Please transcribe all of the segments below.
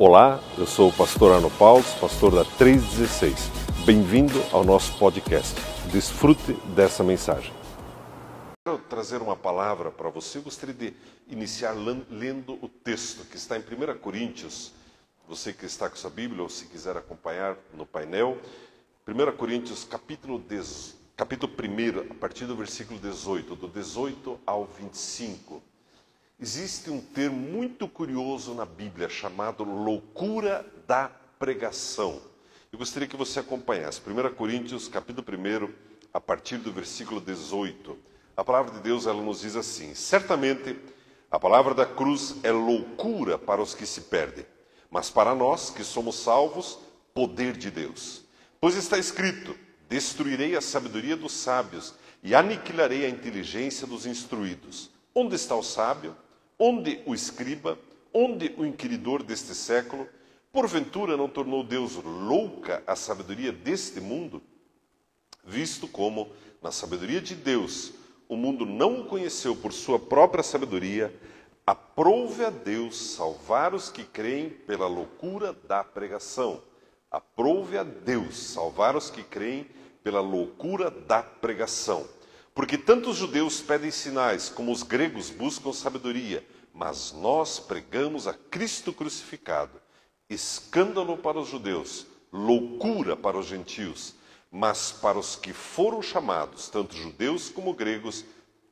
Olá, eu sou o pastor Arno Paulo, pastor da 316. Bem-vindo ao nosso podcast. Desfrute dessa mensagem. Quero trazer uma palavra para você. Eu gostaria de iniciar lendo o texto que está em 1 Coríntios. Você que está com sua Bíblia ou se quiser acompanhar no painel. 1 Coríntios, capítulo, 10, capítulo 1, a partir do versículo 18, do 18 ao 25. Existe um termo muito curioso na Bíblia chamado loucura da pregação. Eu gostaria que você acompanhasse. 1 Coríntios, capítulo 1, a partir do versículo 18. A palavra de Deus ela nos diz assim: Certamente a palavra da cruz é loucura para os que se perdem, mas para nós que somos salvos, poder de Deus. Pois está escrito: Destruirei a sabedoria dos sábios e aniquilarei a inteligência dos instruídos. Onde está o sábio? Onde o escriba, onde o inquiridor deste século, porventura não tornou Deus louca a sabedoria deste mundo? Visto como, na sabedoria de Deus, o mundo não o conheceu por sua própria sabedoria, aprove a Deus salvar os que creem pela loucura da pregação. Aprove a Deus salvar os que creem pela loucura da pregação. Porque tanto os judeus pedem sinais, como os gregos buscam sabedoria, mas nós pregamos a Cristo crucificado, escândalo para os judeus, loucura para os gentios, mas para os que foram chamados, tanto judeus como gregos,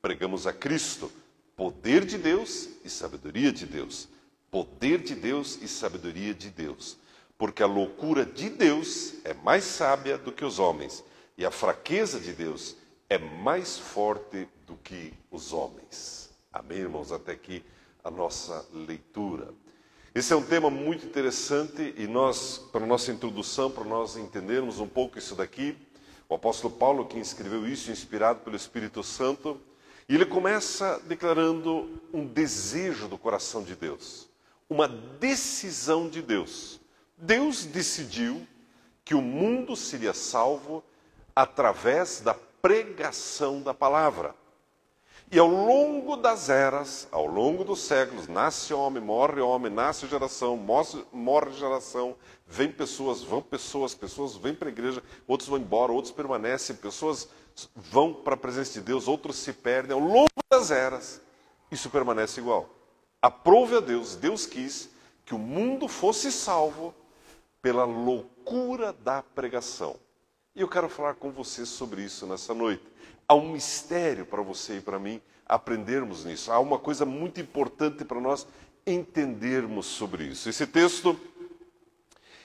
pregamos a Cristo, poder de Deus e sabedoria de Deus. Poder de Deus e sabedoria de Deus. Porque a loucura de Deus é mais sábia do que os homens, e a fraqueza de Deus é mais forte do que os homens. Amém, irmãos? Até aqui a nossa leitura. Esse é um tema muito interessante e nós, para nossa introdução, para nós entendermos um pouco isso daqui, o apóstolo Paulo, que escreveu isso, inspirado pelo Espírito Santo, e ele começa declarando um desejo do coração de Deus, uma decisão de Deus. Deus decidiu que o mundo seria salvo através da pregação da palavra. E ao longo das eras, ao longo dos séculos, nasce homem, morre homem, nasce geração, morre geração, vem pessoas, vão pessoas, pessoas vêm para a igreja, outros vão embora, outros permanecem, pessoas vão para a presença de Deus, outros se perdem. Ao longo das eras, isso permanece igual. Aprove a Deus, Deus quis que o mundo fosse salvo pela loucura da pregação. E eu quero falar com você sobre isso nessa noite. Há um mistério para você e para mim aprendermos nisso. Há uma coisa muito importante para nós entendermos sobre isso. Esse texto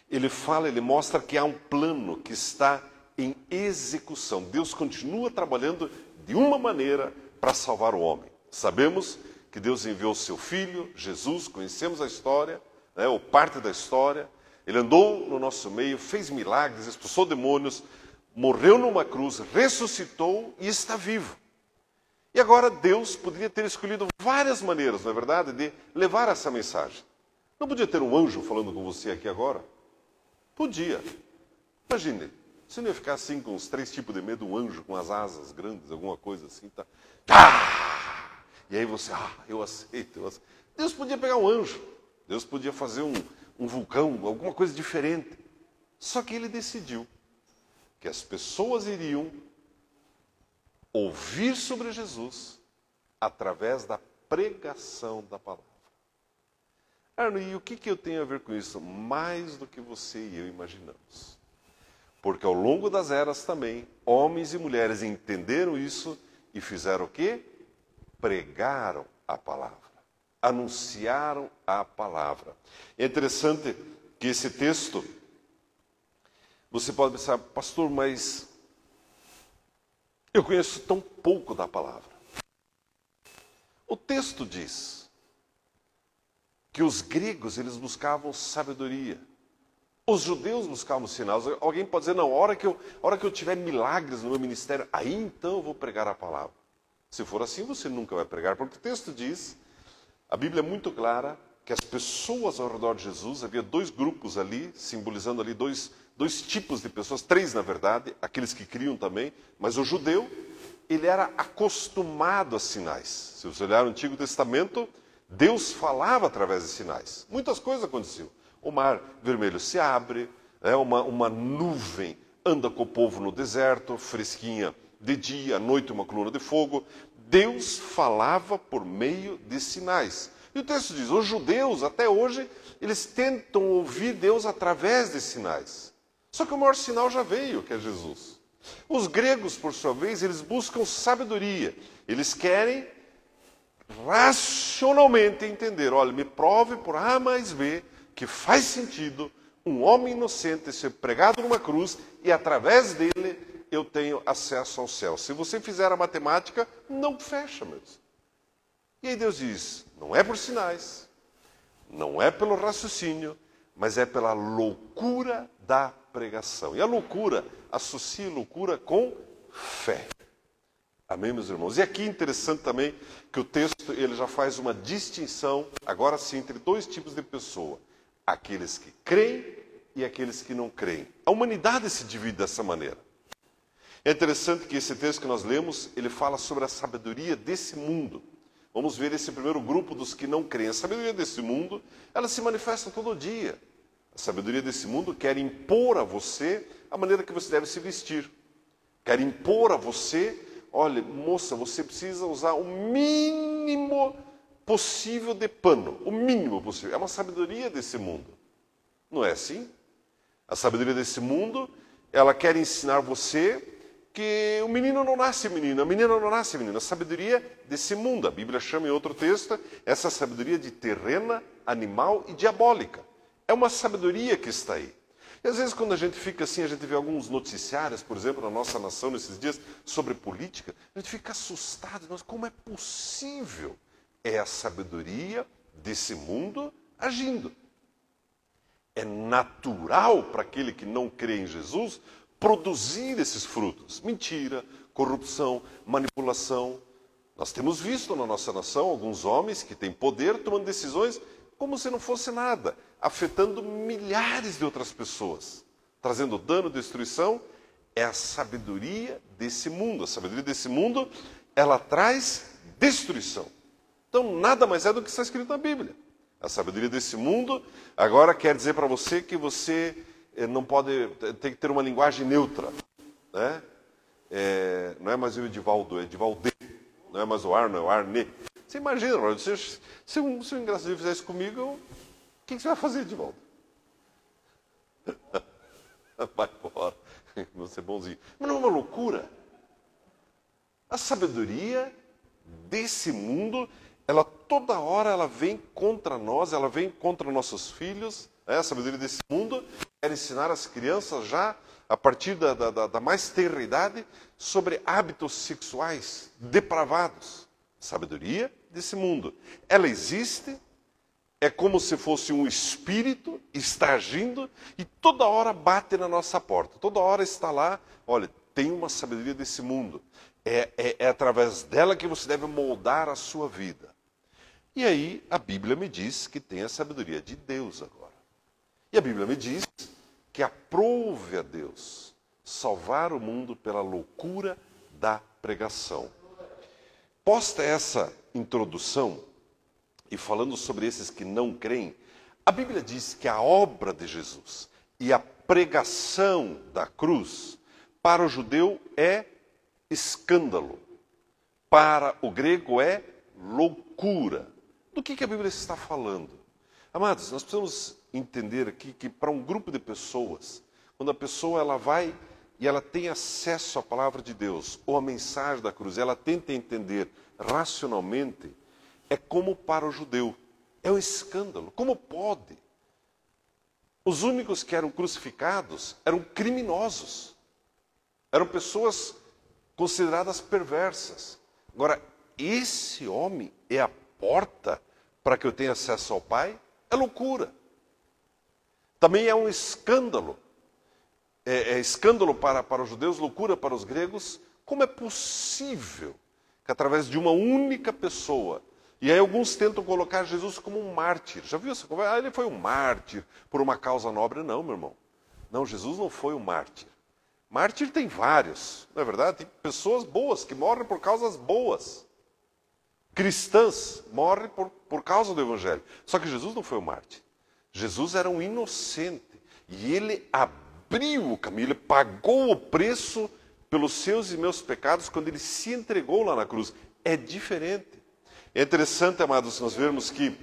ele fala, ele mostra que há um plano que está em execução. Deus continua trabalhando de uma maneira para salvar o homem. Sabemos que Deus enviou seu filho, Jesus, conhecemos a história, né, ou parte da história. Ele andou no nosso meio, fez milagres, expulsou demônios, morreu numa cruz, ressuscitou e está vivo. E agora Deus poderia ter escolhido várias maneiras, não é verdade, de levar essa mensagem. Não podia ter um anjo falando com você aqui agora? Podia. Imagine, você não ia ficar assim com os três tipos de medo, um anjo com as asas grandes, alguma coisa assim, tá? Ah! E aí você, ah, eu aceito, eu aceito. Deus podia pegar um anjo, Deus podia fazer um, um vulcão, alguma coisa diferente. Só que ele decidiu que as pessoas iriam ouvir sobre Jesus através da pregação da palavra. Arno, e o que, que eu tenho a ver com isso? Mais do que você e eu imaginamos. Porque ao longo das eras também, homens e mulheres entenderam isso e fizeram o quê? Pregaram a palavra. Anunciaram a palavra. É interessante que esse texto você pode pensar, pastor, mas eu conheço tão pouco da palavra. O texto diz que os gregos eles buscavam sabedoria. Os judeus buscavam sinais. Alguém pode dizer, não, a hora que eu, a hora que eu tiver milagres no meu ministério, aí então eu vou pregar a palavra. Se for assim, você nunca vai pregar, porque o texto diz, a Bíblia é muito clara, que as pessoas ao redor de Jesus, havia dois grupos ali, simbolizando ali dois, dois tipos de pessoas, três na verdade, aqueles que criam também, mas o judeu, ele era acostumado a sinais. Se você olhar o Antigo Testamento, Deus falava através de sinais. Muitas coisas aconteciam. o mar vermelho se abre, é uma, uma nuvem anda com o povo no deserto, fresquinha de dia, à noite uma coluna de fogo. Deus falava por meio de sinais. E o texto diz: os judeus, até hoje, eles tentam ouvir Deus através de sinais. Só que o maior sinal já veio, que é Jesus. Os gregos, por sua vez, eles buscam sabedoria. Eles querem racionalmente entender. Olha, me prove por A mais B que faz sentido um homem inocente ser pregado numa cruz e através dele eu tenho acesso ao céu. Se você fizer a matemática, não fecha mesmo. E aí Deus diz: não é por sinais, não é pelo raciocínio, mas é pela loucura da pregação. E a loucura, associa loucura com fé. Amém, meus irmãos? E aqui é interessante também que o texto ele já faz uma distinção, agora sim, entre dois tipos de pessoa: aqueles que creem e aqueles que não creem. A humanidade se divide dessa maneira. É interessante que esse texto que nós lemos, ele fala sobre a sabedoria desse mundo. Vamos ver esse primeiro grupo dos que não creem. A sabedoria desse mundo, ela se manifesta todo dia. A sabedoria desse mundo quer impor a você a maneira que você deve se vestir. Quer impor a você olha, moça, você precisa usar o mínimo possível de pano, o mínimo possível. É uma sabedoria desse mundo. Não é assim? A sabedoria desse mundo, ela quer ensinar você que o menino não nasce menino, a menina não nasce menina. A sabedoria desse mundo, a Bíblia chama em outro texto, essa sabedoria de terrena, animal e diabólica. É uma sabedoria que está aí. E às vezes, quando a gente fica assim, a gente vê alguns noticiários, por exemplo, na nossa nação nesses dias, sobre política, a gente fica assustado. Mas como é possível? É a sabedoria desse mundo agindo. É natural para aquele que não crê em Jesus produzir esses frutos: mentira, corrupção, manipulação. Nós temos visto na nossa nação alguns homens que têm poder tomando decisões como se não fosse nada, afetando milhares de outras pessoas, trazendo dano, destruição. É a sabedoria desse mundo. A sabedoria desse mundo, ela traz destruição. Então, nada mais é do que está escrito na Bíblia. A sabedoria desse mundo agora quer dizer para você que você eh, não pode, tem que ter uma linguagem neutra. Né? É, não é mais o Edivaldo, é Edivalde. Não é mais o Arno, é o Arne. Você imagina, se, se, um, se um engraçadinho fizer isso comigo, o que, você vai fazer de volta? vai embora, vou ser bonzinho. Mas não é uma loucura? A sabedoria desse mundo, ela toda hora ela vem contra nós, ela vem contra nossos filhos. Né? A sabedoria desse mundo quer ensinar as crianças já, a partir da, da, da mais tenra idade, sobre hábitos sexuais depravados. Sabedoria desse mundo. Ela existe, é como se fosse um espírito, está agindo e toda hora bate na nossa porta. Toda hora está lá, olha, tem uma sabedoria desse mundo. É, é, é através dela que você deve moldar a sua vida. E aí a Bíblia me diz que tem a sabedoria de Deus agora. E a Bíblia me diz que aprove a Deus salvar o mundo pela loucura da pregação. Posta essa introdução e falando sobre esses que não creem, a Bíblia diz que a obra de Jesus e a pregação da cruz para o judeu é escândalo, para o grego é loucura. Do que, que a Bíblia está falando? Amados, nós precisamos entender aqui que para um grupo de pessoas, quando a pessoa ela vai e ela tem acesso à palavra de Deus ou à mensagem da cruz, ela tenta entender racionalmente, é como para o judeu. É um escândalo. Como pode? Os únicos que eram crucificados eram criminosos. Eram pessoas consideradas perversas. Agora, esse homem é a porta para que eu tenha acesso ao Pai? É loucura. Também é um escândalo é, é escândalo para, para os judeus, loucura para os gregos. Como é possível que através de uma única pessoa e aí alguns tentam colocar Jesus como um mártir. Já viu essa conversa? Ah, ele foi um mártir por uma causa nobre. Não, meu irmão. Não, Jesus não foi um mártir. Mártir tem vários, não é verdade? Tem pessoas boas que morrem por causas boas. Cristãs morrem por, por causa do Evangelho. Só que Jesus não foi um mártir. Jesus era um inocente e ele abriu o caminho, ele pagou o preço pelos seus e meus pecados quando ele se entregou lá na cruz. É diferente. É interessante, amados, nós vermos que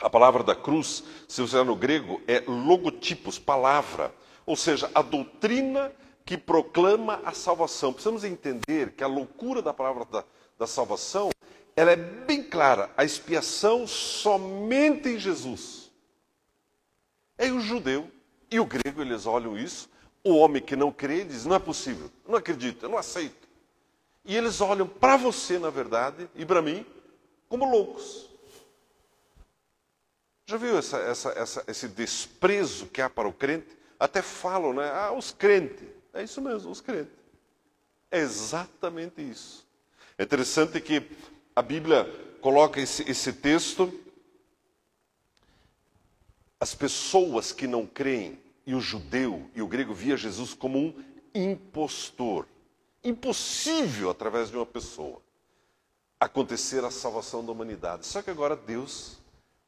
a palavra da cruz, se você olhar no grego, é logotipos, palavra. Ou seja, a doutrina que proclama a salvação. Precisamos entender que a loucura da palavra da, da salvação, ela é bem clara. A expiação somente em Jesus. É o judeu e o grego, eles olham isso. O homem que não crê diz: não é possível, não acredito, eu não aceito. E eles olham para você, na verdade, e para mim, como loucos. Já viu essa, essa, essa, esse desprezo que há para o crente? Até falam, né? Ah, os crentes. É isso mesmo, os crentes. É exatamente isso. É interessante que a Bíblia coloca esse, esse texto. As pessoas que não creem, e o judeu e o grego via Jesus como um impostor. Impossível, através de uma pessoa, acontecer a salvação da humanidade. Só que agora Deus,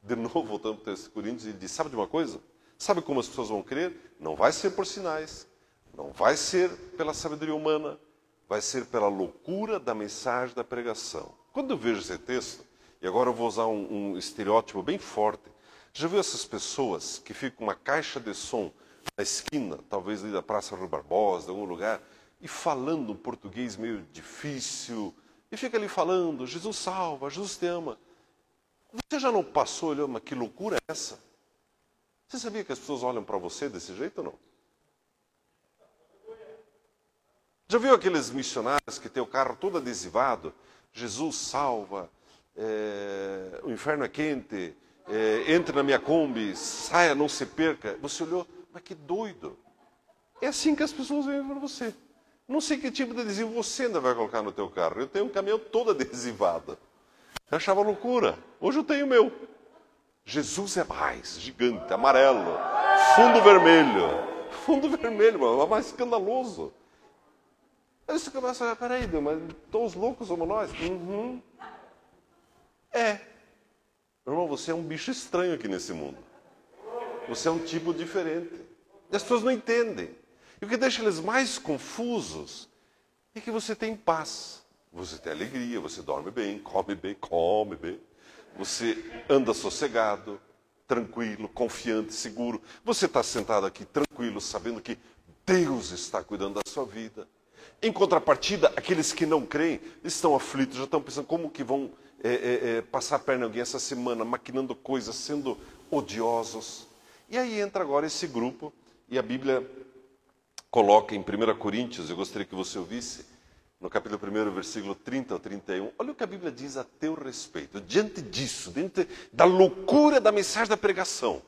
de novo, voltando para o Coríntios, ele diz: Sabe de uma coisa? Sabe como as pessoas vão crer? Não vai ser por sinais, não vai ser pela sabedoria humana, vai ser pela loucura da mensagem da pregação. Quando eu vejo esse texto, e agora eu vou usar um, um estereótipo bem forte, já viu essas pessoas que ficam uma caixa de som na esquina, talvez ali da Praça Rui Barbosa, em algum lugar, e falando um português meio difícil, e fica ali falando, Jesus salva, Jesus te ama. Você já não passou olhando, mas que loucura é essa? Você sabia que as pessoas olham para você desse jeito ou não? Já viu aqueles missionários que tem o carro todo adesivado? Jesus salva, é, o inferno é quente, é, entre na minha Kombi, saia, não se perca. Você olhou, mas que doido. É assim que as pessoas veem para você. Não sei que tipo de adesivo você ainda vai colocar no teu carro. Eu tenho um caminhão todo adesivado. Eu achava loucura. Hoje eu tenho o meu. Jesus é mais, gigante, amarelo, fundo vermelho. Fundo vermelho, mano, é mais escandaloso. Aí você começa a peraí, mas todos loucos somos nós? Uhum. É. Irmão, você é um bicho estranho aqui nesse mundo. Você é um tipo diferente. As pessoas não entendem. E o que deixa eles mais confusos é que você tem paz. Você tem alegria, você dorme bem, come bem, come bem. Você anda sossegado, tranquilo, confiante, seguro. Você está sentado aqui tranquilo, sabendo que Deus está cuidando da sua vida. Em contrapartida, aqueles que não creem estão aflitos, já estão pensando como que vão é, é, é, passar a perna em alguém essa semana, maquinando coisas, sendo odiosos. E aí entra agora esse grupo, e a Bíblia coloca em 1 Coríntios, eu gostaria que você ouvisse, no capítulo 1, versículo 30 ao 31, olha o que a Bíblia diz a teu respeito. Diante disso, diante da loucura da mensagem da pregação,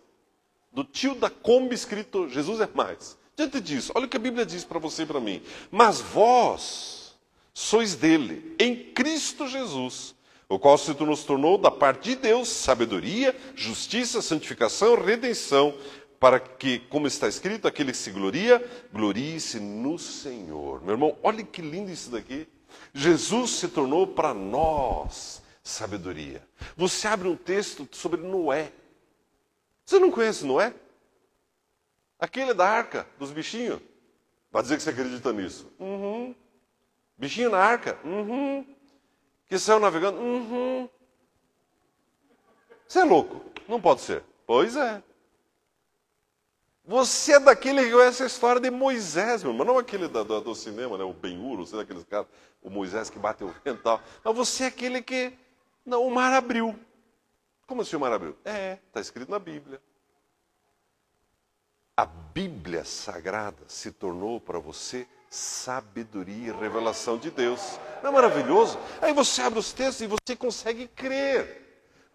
do tio da Kombi escrito Jesus é mais. Diante disso, olha o que a Bíblia diz para você e para mim. Mas vós sois dele, em Cristo Jesus, o qual se nos tornou da parte de Deus sabedoria, justiça, santificação, redenção, para que, como está escrito, aquele que se gloria, glorie-se no Senhor. Meu irmão, olha que lindo isso daqui. Jesus se tornou para nós sabedoria. Você abre um texto sobre Noé. Você não conhece Noé? Aquele da arca, dos bichinhos. Vai dizer que você acredita nisso? Uhum. Bichinho na arca? Uhum. Que saiu navegando? Uhum. Você é louco? Não pode ser. Pois é. Você é daquele que conhece a história de Moisés, meu irmão. Não aquele do, do, do cinema, né? o Ben-Hur, você é daqueles caras, o Moisés que bateu o vento e tal. Mas você é aquele que. Não, o mar abriu. Como assim o mar abriu? É, está escrito na Bíblia a Bíblia Sagrada se tornou para você sabedoria e revelação de Deus. Não é maravilhoso? Aí você abre os textos e você consegue crer.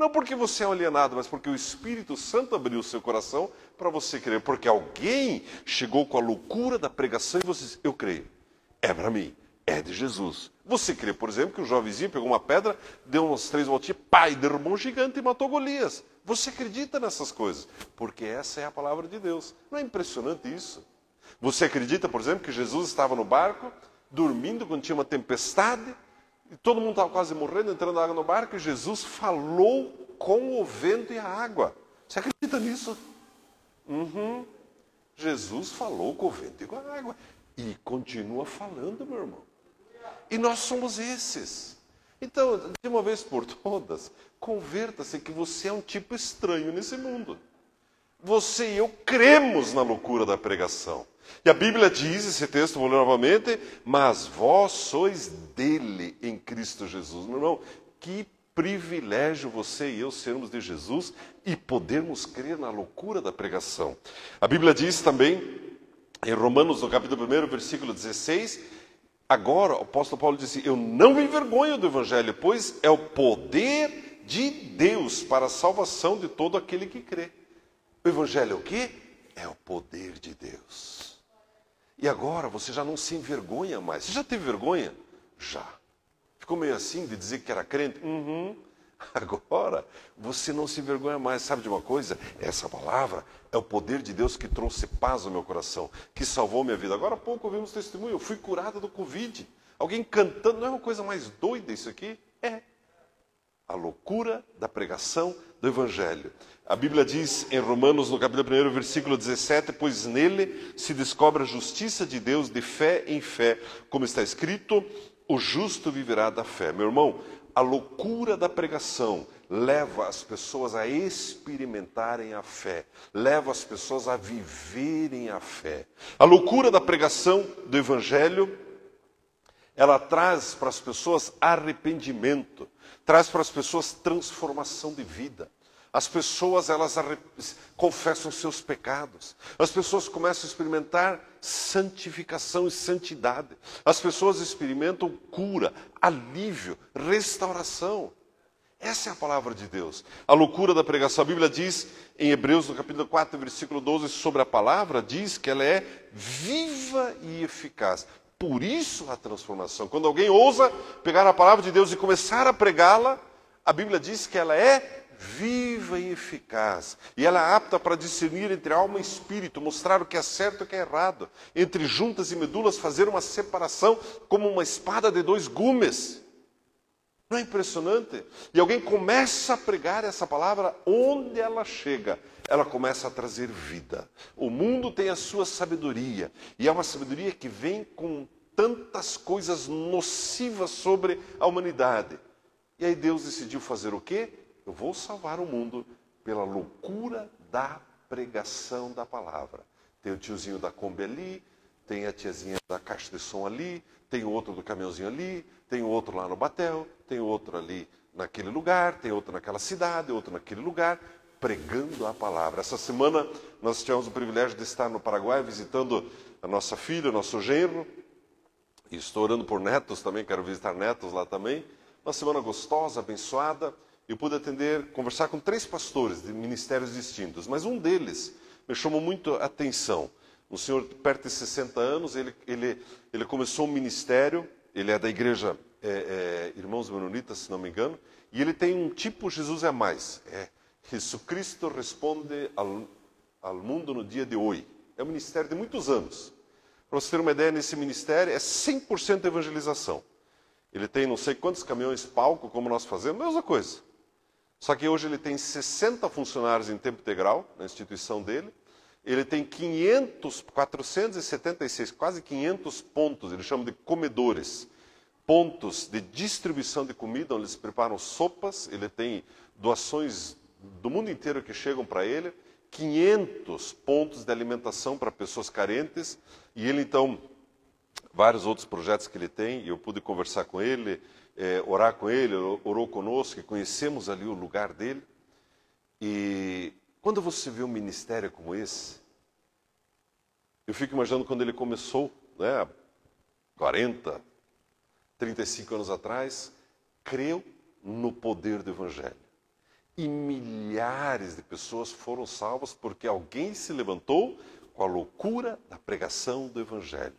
Não porque você é um alienado, mas porque o Espírito Santo abriu o seu coração para você crer. Porque alguém chegou com a loucura da pregação e você diz: Eu creio. É para mim. É de Jesus. Você crê, por exemplo, que um jovenzinho pegou uma pedra, deu umas três voltinhas, pai, derrubou um gigante e matou Golias. Você acredita nessas coisas? Porque essa é a palavra de Deus. Não é impressionante isso? Você acredita, por exemplo, que Jesus estava no barco, dormindo quando tinha uma tempestade, e todo mundo estava quase morrendo, entrando água no barco, e Jesus falou com o vento e a água. Você acredita nisso? Uhum. Jesus falou com o vento e com a água. E continua falando, meu irmão. E nós somos esses. Então, de uma vez por todas, converta-se que você é um tipo estranho nesse mundo. Você e eu cremos na loucura da pregação. E a Bíblia diz, esse texto, vou ler novamente, mas vós sois dele em Cristo Jesus. Meu irmão, que privilégio você e eu sermos de Jesus e podermos crer na loucura da pregação. A Bíblia diz também, em Romanos, no capítulo 1, versículo 16, agora o apóstolo Paulo disse: Eu não me envergonho do Evangelho, pois é o poder de Deus para a salvação de todo aquele que crê. O Evangelho é o quê? É o poder de Deus. E agora você já não se envergonha mais. Você já teve vergonha? Já. Ficou meio assim de dizer que era crente? Uhum. Agora, você não se envergonha mais. Sabe de uma coisa? Essa palavra é o poder de Deus que trouxe paz ao meu coração, que salvou minha vida. Agora há pouco ouvimos testemunho, eu fui curado do Covid. Alguém cantando, não é uma coisa mais doida isso aqui? É. A loucura da pregação do Evangelho. A Bíblia diz em Romanos, no capítulo 1, versículo 17: Pois nele se descobre a justiça de Deus de fé em fé, como está escrito o justo viverá da fé. Meu irmão, a loucura da pregação leva as pessoas a experimentarem a fé, leva as pessoas a viverem a fé. A loucura da pregação do Evangelho, ela traz para as pessoas arrependimento, traz para as pessoas transformação de vida. As pessoas elas confessam seus pecados. As pessoas começam a experimentar santificação e santidade. As pessoas experimentam cura, alívio, restauração. Essa é a palavra de Deus. A loucura da pregação. A Bíblia diz em Hebreus, no capítulo 4, versículo 12, sobre a palavra, diz que ela é viva e eficaz. Por isso a transformação. Quando alguém ousa pegar a palavra de Deus e começar a pregá-la, a Bíblia diz que ela é viva e eficaz. E ela é apta para discernir entre alma e espírito, mostrar o que é certo e o que é errado, entre juntas e medulas, fazer uma separação como uma espada de dois gumes. Não é impressionante? E alguém começa a pregar essa palavra, onde ela chega, ela começa a trazer vida. O mundo tem a sua sabedoria, e é uma sabedoria que vem com tantas coisas nocivas sobre a humanidade. E aí Deus decidiu fazer o quê? Eu vou salvar o mundo pela loucura da pregação da palavra. Tem o tiozinho da Kombi ali, tem a tiazinha da caixa de som ali, tem o outro do caminhãozinho ali, tem o outro lá no Batel, tem o outro ali naquele lugar, tem outro naquela cidade, outro naquele lugar, pregando a palavra. Essa semana nós tivemos o privilégio de estar no Paraguai visitando a nossa filha, o nosso genro, e estou orando por netos também, quero visitar netos lá também. Uma semana gostosa, abençoada eu pude atender, conversar com três pastores de ministérios distintos, mas um deles me chamou muito a atenção. Um senhor perto de 60 anos, ele, ele, ele começou um ministério, ele é da igreja é, é, Irmãos Menonitas, se não me engano, e ele tem um tipo Jesus é mais. É, Jesus Cristo responde ao, ao mundo no dia de hoje. É um ministério de muitos anos. Para você ter uma ideia, nesse ministério é 100% evangelização. Ele tem não sei quantos caminhões palco, como nós fazemos, mesma coisa. Só que hoje ele tem 60 funcionários em tempo integral na instituição dele. Ele tem 500, 476, quase 500 pontos, ele chama de comedores, pontos de distribuição de comida, onde eles preparam sopas. Ele tem doações do mundo inteiro que chegam para ele, 500 pontos de alimentação para pessoas carentes. E ele, então, vários outros projetos que ele tem, eu pude conversar com ele, é, orar com ele, orou conosco, e conhecemos ali o lugar dele. E quando você vê um ministério como esse, eu fico imaginando quando ele começou, né, 40, 35 anos atrás, creu no poder do Evangelho. E milhares de pessoas foram salvas porque alguém se levantou com a loucura da pregação do Evangelho.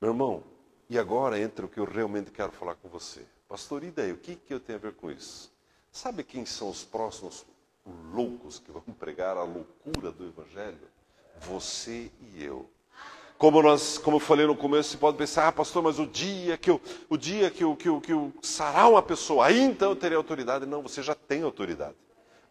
Meu irmão, e agora entra o que eu realmente quero falar com você. Pastor, e daí? O que, que eu tenho a ver com isso? Sabe quem são os próximos loucos que vão pregar a loucura do Evangelho? Você e eu. Como, nós, como eu falei no começo, você pode pensar, ah, pastor, mas o dia que eu, o dia que eu, que que sarar uma pessoa, aí então eu terei autoridade. Não, você já tem autoridade.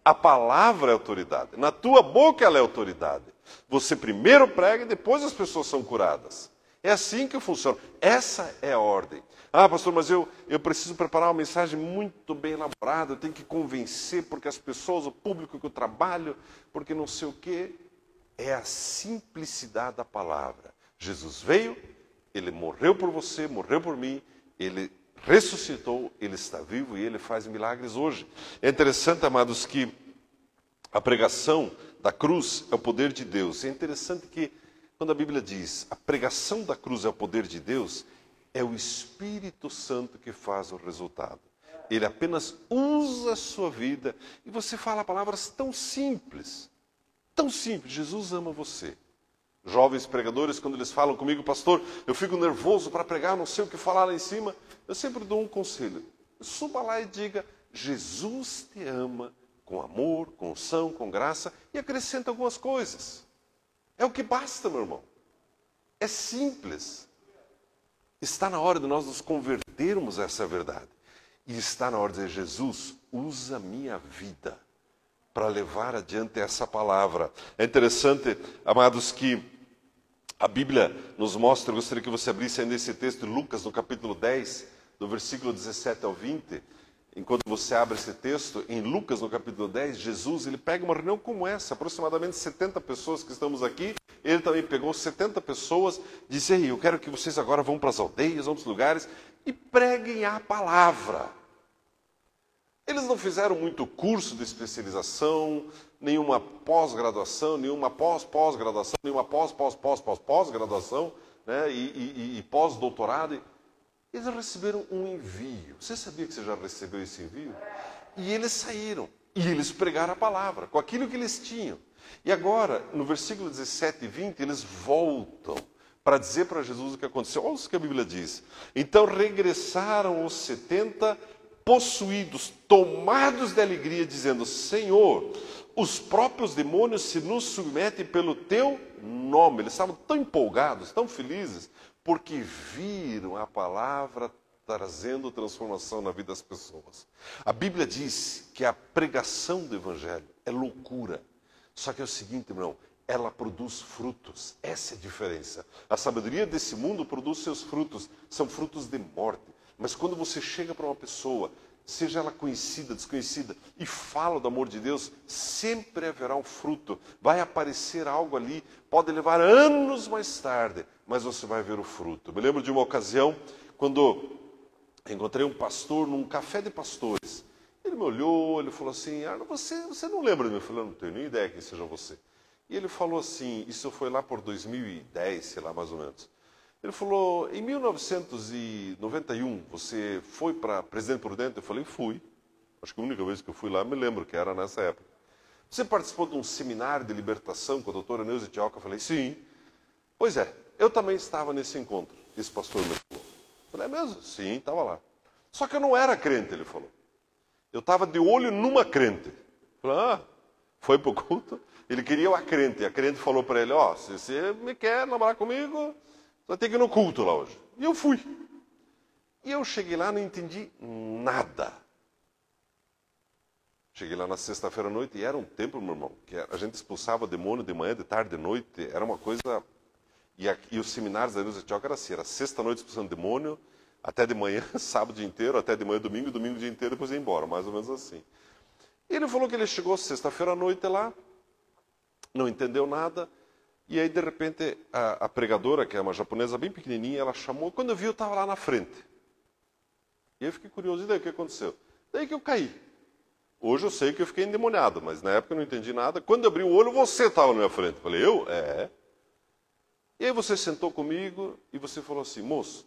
A palavra é autoridade. Na tua boca ela é autoridade. Você primeiro prega e depois as pessoas são curadas. É assim que funciona. Essa é a ordem. Ah, pastor, mas eu, eu preciso preparar uma mensagem muito bem elaborada, eu tenho que convencer, porque as pessoas, o público que eu trabalho, porque não sei o quê. É a simplicidade da palavra. Jesus veio, ele morreu por você, morreu por mim, ele ressuscitou, ele está vivo e ele faz milagres hoje. É interessante, amados, que a pregação da cruz é o poder de Deus. É interessante que quando a Bíblia diz a pregação da cruz é o poder de Deus, é o Espírito Santo que faz o resultado. Ele apenas usa a sua vida e você fala palavras tão simples, tão simples. Jesus ama você. Jovens pregadores, quando eles falam comigo, pastor, eu fico nervoso para pregar, não sei o que falar lá em cima, eu sempre dou um conselho. Suba lá e diga: Jesus te ama com amor, com unção, com graça e acrescenta algumas coisas. É o que basta, meu irmão. É simples. Está na hora de nós nos convertermos a essa verdade. E está na hora de dizer: Jesus, usa minha vida para levar adiante essa palavra. É interessante, amados, que a Bíblia nos mostra, eu gostaria que você abrisse ainda esse texto de Lucas, no capítulo 10, do versículo 17 ao 20. Enquanto você abre esse texto, em Lucas, no capítulo 10, Jesus ele pega uma reunião como essa, aproximadamente 70 pessoas que estamos aqui. Ele também pegou 70 pessoas, disse: Ei, eu quero que vocês agora vão para as aldeias, vão para os lugares e preguem a palavra. Eles não fizeram muito curso de especialização, nenhuma pós-graduação, nenhuma pós-pós-graduação, nenhuma pós-pós-pós-pós-pós-graduação né, e, e, e pós-doutorado. Eles receberam um envio. Você sabia que você já recebeu esse envio? E eles saíram. E eles pregaram a palavra, com aquilo que eles tinham. E agora, no versículo 17 e 20, eles voltam para dizer para Jesus o que aconteceu. Olha o que a Bíblia diz. Então regressaram os 70 possuídos, tomados de alegria, dizendo: Senhor, os próprios demônios se nos submetem pelo teu nome. Eles estavam tão empolgados, tão felizes, porque viram a palavra trazendo transformação na vida das pessoas. A Bíblia diz que a pregação do Evangelho é loucura. Só que é o seguinte, irmão, ela produz frutos. Essa é a diferença. A sabedoria desse mundo produz seus frutos, são frutos de morte. Mas quando você chega para uma pessoa, seja ela conhecida, desconhecida, e fala do amor de Deus, sempre haverá um fruto. Vai aparecer algo ali, pode levar anos mais tarde, mas você vai ver o fruto. Me lembro de uma ocasião quando encontrei um pastor num café de pastores. Ele me olhou, ele falou assim: ah, você, você não lembra de mim? Eu falei: não tenho nem ideia quem seja você. E ele falou assim: isso foi lá por 2010, sei lá mais ou menos. Ele falou: em 1991 você foi para Presidente Prudente? Eu falei: fui. Acho que a única vez que eu fui lá, me lembro que era nessa época. Você participou de um seminário de libertação com a doutora Neuza Tioca? Eu falei: sim. Pois é, eu também estava nesse encontro, esse pastor me falou. Eu falei, é mesmo? Sim, estava lá. Só que eu não era crente, ele falou. Eu estava de olho numa crente. Eu falei, ah, foi para o culto? Ele queria uma crente. A crente falou para ele, ó, oh, se você me quer namorar comigo, vai ter que ir no culto lá hoje. E eu fui. E eu cheguei lá, não entendi nada. Cheguei lá na sexta-feira à noite e era um templo, meu irmão, que a gente expulsava demônio de manhã, de tarde, de noite. Era uma coisa e, e os seminários da Ilha Tioca era assim, era sexta-noite expulsando demônio, até de manhã, sábado dia inteiro, até de manhã, domingo, domingo dia inteiro, depois ia embora, mais ou menos assim. E ele falou que ele chegou sexta-feira à noite lá, não entendeu nada, e aí de repente a, a, pregadora, que é uma japonesa bem pequenininha, ela chamou, quando eu vi eu estava lá na frente. E eu fiquei curioso, e daí o que aconteceu? Daí que eu caí. Hoje eu sei que eu fiquei endemoniado, mas na época eu não entendi nada. Quando eu abri o olho, você estava na minha frente. Falei, eu? É. E aí você sentou comigo e você falou assim: moço,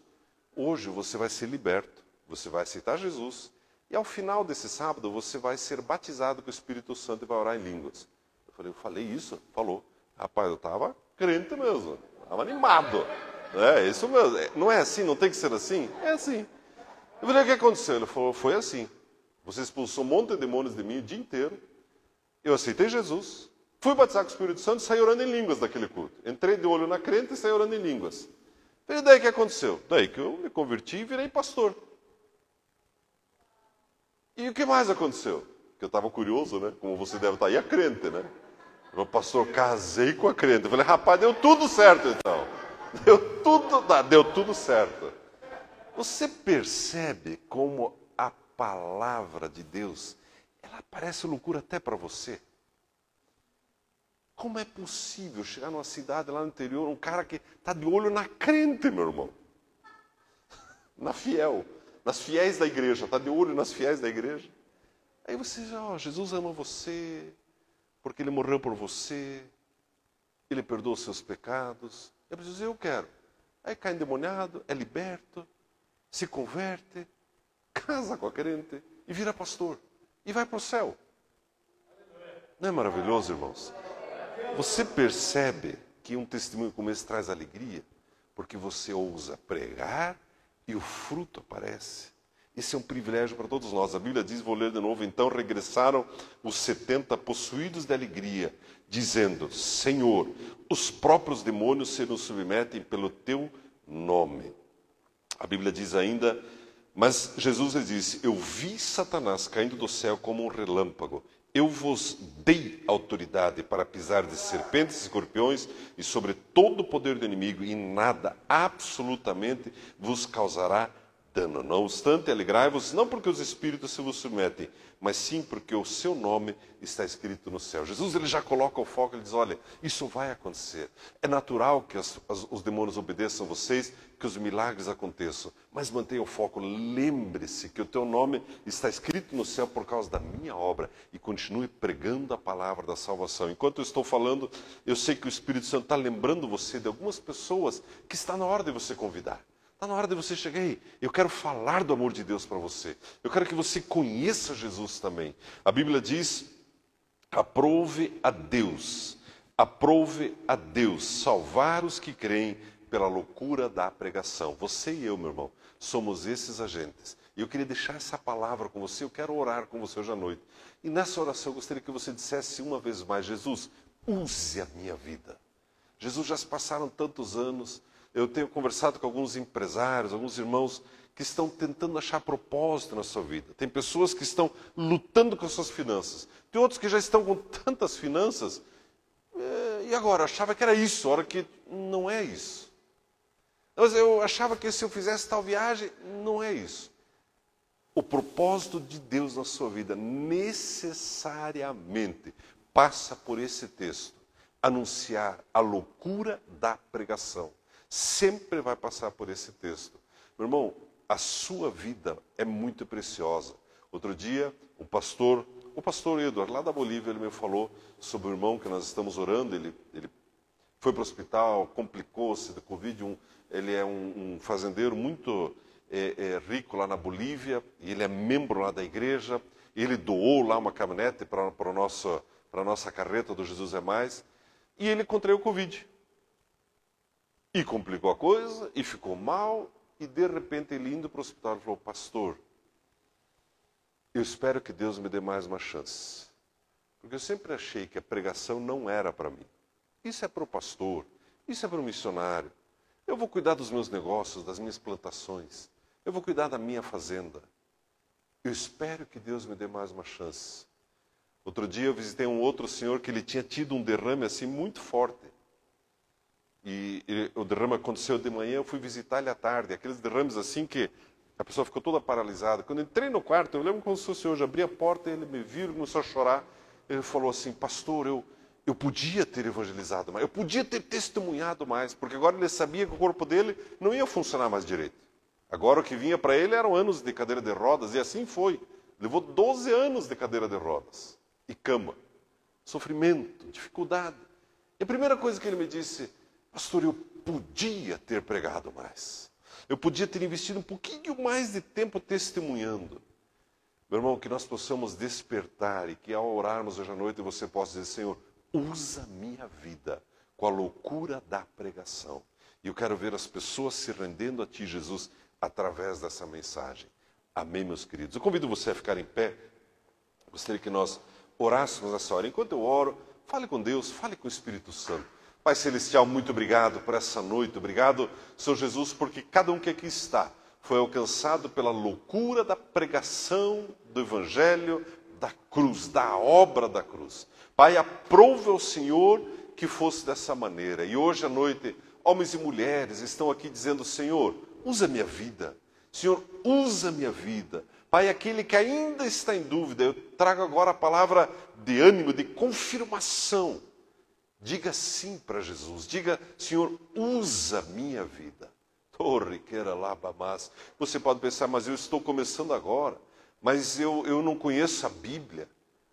hoje você vai ser liberto, você vai aceitar Jesus, e ao final desse sábado você vai ser batizado com o Espírito Santo e vai orar em línguas. Eu falei: eu falei isso? Falou. Rapaz, eu estava crente mesmo, estava animado. É isso mesmo. É, não é assim? Não tem que ser assim? É assim. Eu falei: o que aconteceu? Ele falou: foi assim. Você expulsou um monte de demônios de mim o dia inteiro. Eu aceitei Jesus. Fui batizar com o Espírito Santo e saí orando em línguas daquele culto. Entrei de olho na crente e saí orando em línguas. E daí o que aconteceu? Daí que eu me converti e virei pastor. E o que mais aconteceu? Porque eu estava curioso, né? Como você deve estar. Tá. E a crente, né? O pastor, casei com a crente. Eu falei, rapaz, deu tudo certo então. Deu tudo, deu tudo certo. Você percebe como a palavra de Deus, ela parece loucura até para você? Como é possível chegar numa cidade lá no interior, um cara que está de olho na crente, meu irmão? Na fiel, nas fiéis da igreja, está de olho nas fiéis da igreja. Aí você diz, oh, Jesus ama você, porque ele morreu por você, ele perdoa os seus pecados. Eu preciso dizer, eu quero. Aí cai endemoniado, é liberto, se converte, casa com a crente e vira pastor. E vai para o céu. Não é maravilhoso, irmãos? Você percebe que um testemunho como esse traz alegria? Porque você ousa pregar e o fruto aparece. Esse é um privilégio para todos nós. A Bíblia diz, vou ler de novo, então regressaram os setenta possuídos de alegria, dizendo: Senhor, os próprios demônios se nos submetem pelo teu nome. A Bíblia diz ainda, mas Jesus lhe disse: Eu vi Satanás caindo do céu como um relâmpago. Eu vos dei autoridade para pisar de serpentes e escorpiões e sobre todo o poder do inimigo, e nada, absolutamente, vos causará dano. Não obstante, alegrai-vos, não porque os espíritos se vos submetem, mas sim porque o seu nome está escrito no céu. Jesus ele já coloca o foco, ele diz: olha, isso vai acontecer. É natural que as, as, os demônios obedeçam a vocês, que os milagres aconteçam, mas mantenha o foco. Lembre-se que o teu nome está escrito no céu por causa da minha obra e continue pregando a palavra da salvação. Enquanto eu estou falando, eu sei que o Espírito Santo está lembrando você de algumas pessoas que está na hora de você convidar. Está na hora de você chegar aí. Eu quero falar do amor de Deus para você. Eu quero que você conheça Jesus também. A Bíblia diz: aprove a Deus, aprove a Deus salvar os que creem pela loucura da pregação. Você e eu, meu irmão, somos esses agentes. E eu queria deixar essa palavra com você. Eu quero orar com você hoje à noite. E nessa oração eu gostaria que você dissesse uma vez mais: Jesus, use a minha vida. Jesus, já se passaram tantos anos eu tenho conversado com alguns empresários, alguns irmãos que estão tentando achar propósito na sua vida. Tem pessoas que estão lutando com as suas finanças. Tem outros que já estão com tantas finanças. Eh, e agora? Achava que era isso, a hora que não é isso. Mas eu achava que se eu fizesse tal viagem, não é isso. O propósito de Deus na sua vida necessariamente passa por esse texto anunciar a loucura da pregação sempre vai passar por esse texto. Meu irmão, a sua vida é muito preciosa. Outro dia, o pastor, o pastor Eduardo, lá da Bolívia, ele me falou sobre o irmão que nós estamos orando. Ele, ele foi para o hospital, complicou-se da Covid. Um, ele é um, um fazendeiro muito é, é, rico lá na Bolívia, e ele é membro lá da igreja. Ele doou lá uma caminhonete para a nossa carreta do Jesus é Mais. E ele contraiu Covid. E complicou a coisa, e ficou mal, e de repente ele indo para o hospital falou: Pastor, eu espero que Deus me dê mais uma chance. Porque eu sempre achei que a pregação não era para mim. Isso é para o pastor, isso é para o missionário. Eu vou cuidar dos meus negócios, das minhas plantações. Eu vou cuidar da minha fazenda. Eu espero que Deus me dê mais uma chance. Outro dia eu visitei um outro senhor que ele tinha tido um derrame assim muito forte. E, e, o derrame aconteceu de manhã, eu fui visitar ele à tarde. Aqueles derrames assim que a pessoa ficou toda paralisada. Quando entrei no quarto, eu lembro como se fosse hoje, abri a porta, ele me viu, começou a chorar. Ele falou assim, pastor, eu, eu podia ter evangelizado mais, eu podia ter testemunhado mais, porque agora ele sabia que o corpo dele não ia funcionar mais direito. Agora o que vinha para ele eram anos de cadeira de rodas, e assim foi. Levou 12 anos de cadeira de rodas e cama. Sofrimento, dificuldade. E a primeira coisa que ele me disse, Pastor, eu podia ter pregado mais. Eu podia ter investido um pouquinho mais de tempo testemunhando. Meu irmão, que nós possamos despertar e que ao orarmos hoje à noite você possa dizer: Senhor, usa minha vida com a loucura da pregação. E eu quero ver as pessoas se rendendo a Ti, Jesus, através dessa mensagem. Amém, meus queridos. Eu convido você a ficar em pé. Gostaria que nós orássemos essa hora. Enquanto eu oro, fale com Deus, fale com o Espírito Santo. Pai Celestial, muito obrigado por essa noite. Obrigado, Senhor Jesus, porque cada um que aqui está foi alcançado pela loucura da pregação do Evangelho da cruz, da obra da cruz. Pai, aprove ao Senhor que fosse dessa maneira. E hoje à noite, homens e mulheres estão aqui dizendo: Senhor, usa minha vida. Senhor, usa minha vida. Pai, aquele que ainda está em dúvida, eu trago agora a palavra de ânimo, de confirmação. Diga sim para Jesus. Diga, Senhor, usa minha vida. Torre, queira lá, mas Você pode pensar, mas eu estou começando agora. Mas eu, eu não conheço a Bíblia.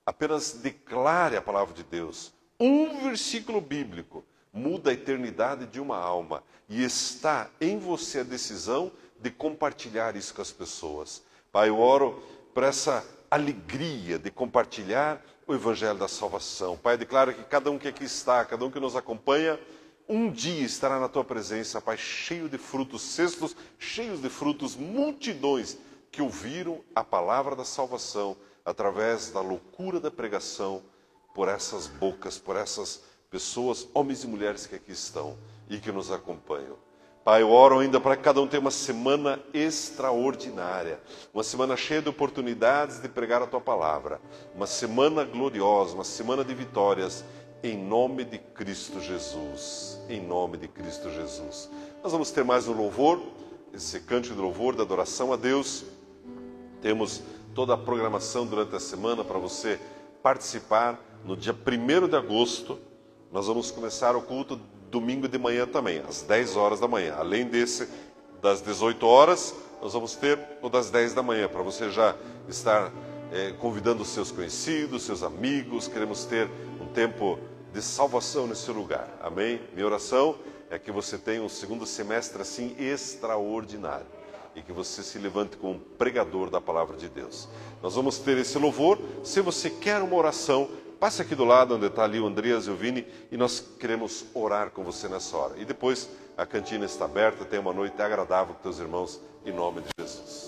Apenas declare a palavra de Deus. Um versículo bíblico muda a eternidade de uma alma. E está em você a decisão de compartilhar isso com as pessoas. Pai, eu oro por essa alegria de compartilhar o Evangelho da salvação. Pai, eu declaro que cada um que aqui está, cada um que nos acompanha, um dia estará na tua presença, Pai, cheio de frutos, cestos cheios de frutos, multidões que ouviram a palavra da salvação através da loucura da pregação por essas bocas, por essas pessoas, homens e mulheres que aqui estão e que nos acompanham. Pai, eu oro ainda para que cada um tenha uma semana extraordinária, uma semana cheia de oportunidades de pregar a tua palavra, uma semana gloriosa, uma semana de vitórias, em nome de Cristo Jesus. Em nome de Cristo Jesus. Nós vamos ter mais um louvor, esse cântico de louvor, da adoração a Deus. Temos toda a programação durante a semana para você participar. No dia 1 de agosto, nós vamos começar o culto domingo de manhã também, às 10 horas da manhã. Além desse, das 18 horas, nós vamos ter o das 10 da manhã, para você já estar é, convidando os seus conhecidos, seus amigos. Queremos ter um tempo de salvação nesse lugar. Amém? Minha oração é que você tenha um segundo semestre assim extraordinário e que você se levante como pregador da palavra de Deus. Nós vamos ter esse louvor. Se você quer uma oração, passe aqui do lado onde está ali o Andreas e o Vini e nós queremos orar com você nessa hora. E depois a cantina está aberta, tenha uma noite agradável com teus irmãos, em nome de Jesus.